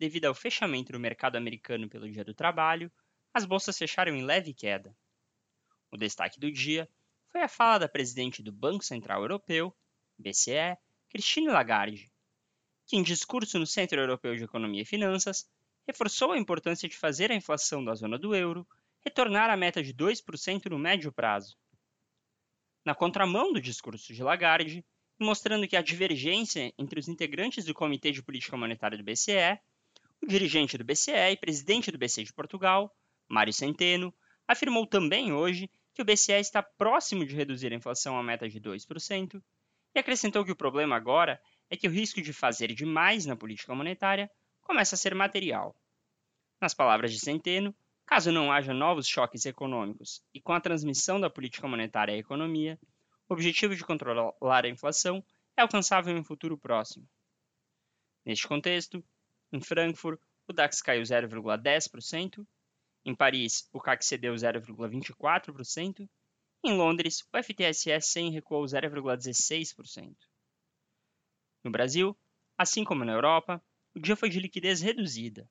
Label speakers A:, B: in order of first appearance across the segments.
A: devido ao fechamento do mercado americano pelo Dia do Trabalho, as bolsas fecharam em leve queda. O destaque do dia foi a fala da presidente do Banco Central Europeu, BCE, Christine Lagarde, que, em discurso no Centro Europeu de Economia e Finanças, reforçou a importância de fazer a inflação da zona do euro retornar à meta de 2% no médio prazo. Na contramão do discurso de Lagarde, mostrando que a divergência entre os integrantes do Comitê de Política Monetária do BCE, o dirigente do BCE e presidente do BCE de Portugal, Mário Centeno, afirmou também hoje que o BCE está próximo de reduzir a inflação à meta de 2% e acrescentou que o problema agora é que o risco de fazer demais na política monetária começa a ser material. Nas palavras de Centeno, caso não haja novos choques econômicos e com a transmissão da política monetária à economia, o objetivo de controlar a inflação é alcançável em um futuro próximo. Neste contexto, em Frankfurt, o DAX caiu 0,10%, em Paris, o CAC cedeu 0,24%, em Londres, o FTSE 100 recuou 0,16%. No Brasil, assim como na Europa, o dia foi de liquidez reduzida.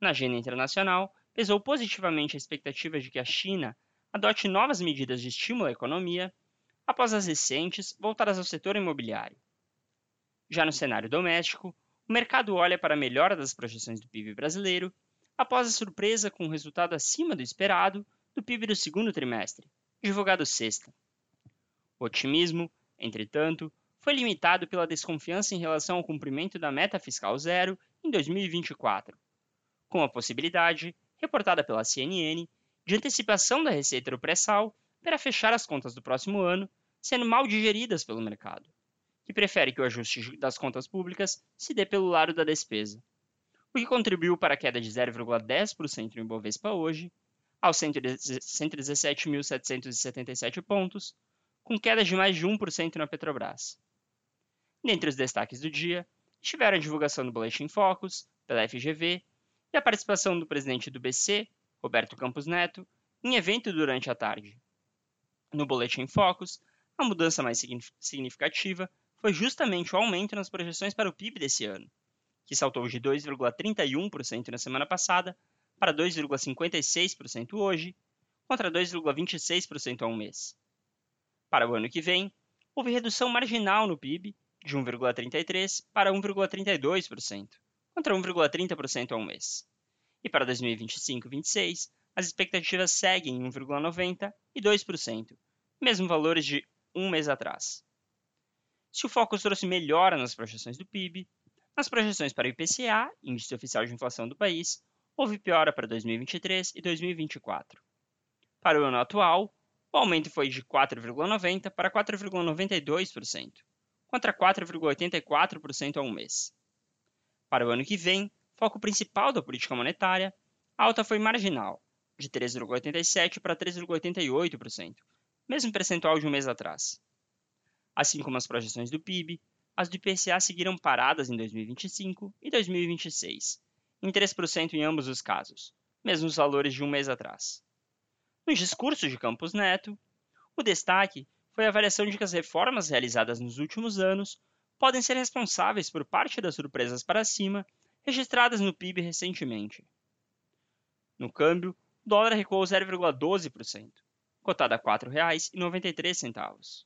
A: Na agenda internacional, pesou positivamente a expectativa de que a China adote novas medidas de estímulo à economia após as recentes voltadas ao setor imobiliário. Já no cenário doméstico, o mercado olha para a melhora das projeções do PIB brasileiro após a surpresa com o resultado acima do esperado do PIB do segundo trimestre, divulgado sexta. O otimismo, entretanto, foi limitado pela desconfiança em relação ao cumprimento da meta fiscal zero em 2024, com a possibilidade, reportada pela CNN, de antecipação da receita do pré-sal para fechar as contas do próximo ano, sendo mal digeridas pelo mercado, que prefere que o ajuste das contas públicas se dê pelo lado da despesa, o que contribuiu para a queda de 0,10% no Ibovespa hoje, aos 117.777 pontos, com queda de mais de 1% na Petrobras. Dentre os destaques do dia, estiveram a divulgação do Boletim Focus, pela FGV, e a participação do presidente do BC, Roberto Campos Neto, em evento durante a tarde. No Boletim Focus, a mudança mais significativa foi justamente o aumento nas projeções para o PIB desse ano, que saltou de 2,31% na semana passada para 2,56% hoje, contra 2,26% há um mês. Para o ano que vem, houve redução marginal no PIB de 1,33% para 1,32%, contra 1,30% há um mês. E para 2025-26, as expectativas seguem em 1,90% e 2%, mesmo valores de um mês atrás. Se o Focus trouxe melhora nas projeções do PIB, nas projeções para o IPCA, Índice Oficial de Inflação do país, houve piora para 2023 e 2024. Para o ano atual, o aumento foi de 4,90% para 4,92%, contra 4,84% há um mês. Para o ano que vem, foco principal da política monetária, a alta foi marginal, de 3,87% para 3,88%, mesmo percentual de um mês atrás. Assim como as projeções do PIB, as do IPCA seguiram paradas em 2025 e 2026, em 3% em ambos os casos, mesmo os valores de um mês atrás. No discurso de Campos Neto, o destaque foi a avaliação de que as reformas realizadas nos últimos anos podem ser responsáveis por parte das surpresas para cima registradas no PIB recentemente. No câmbio, o dólar recuou 0,12%, cotado a R$ 4,93.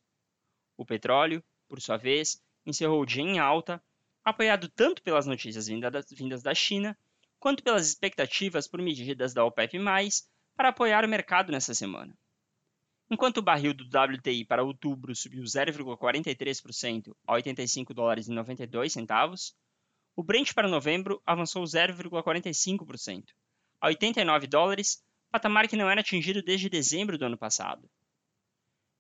A: O petróleo, por sua vez, encerrou o dia em alta, apoiado tanto pelas notícias vindas da China, quanto pelas expectativas por medidas da OPEP+, para apoiar o mercado nessa semana. Enquanto o barril do WTI para outubro subiu 0,43% a 85 dólares e 92 centavos, o Brent para novembro avançou 0,45% a 89 dólares patamar que não era atingido desde dezembro do ano passado.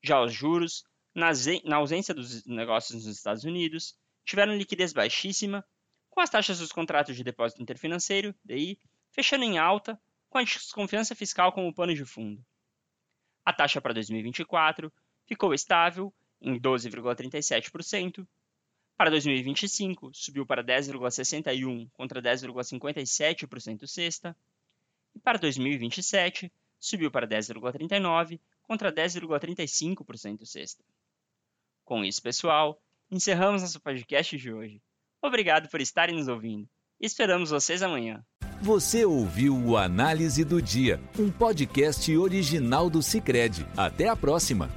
A: Já os juros, na ausência dos negócios nos Estados Unidos, tiveram liquidez baixíssima, com as taxas dos contratos de depósito interfinanceiro, DI, fechando em alta com a desconfiança fiscal como pano de fundo. A taxa para 2024 ficou estável em 12,37%. Para 2025, subiu para 10,61% contra 10,57% sexta. E para 2027, subiu para 10,39% contra 10,35% sexta. Com isso, pessoal, encerramos nosso podcast de hoje. Obrigado por estarem nos ouvindo. Esperamos vocês amanhã.
B: Você ouviu o Análise do Dia, um podcast original do Cicred. Até a próxima!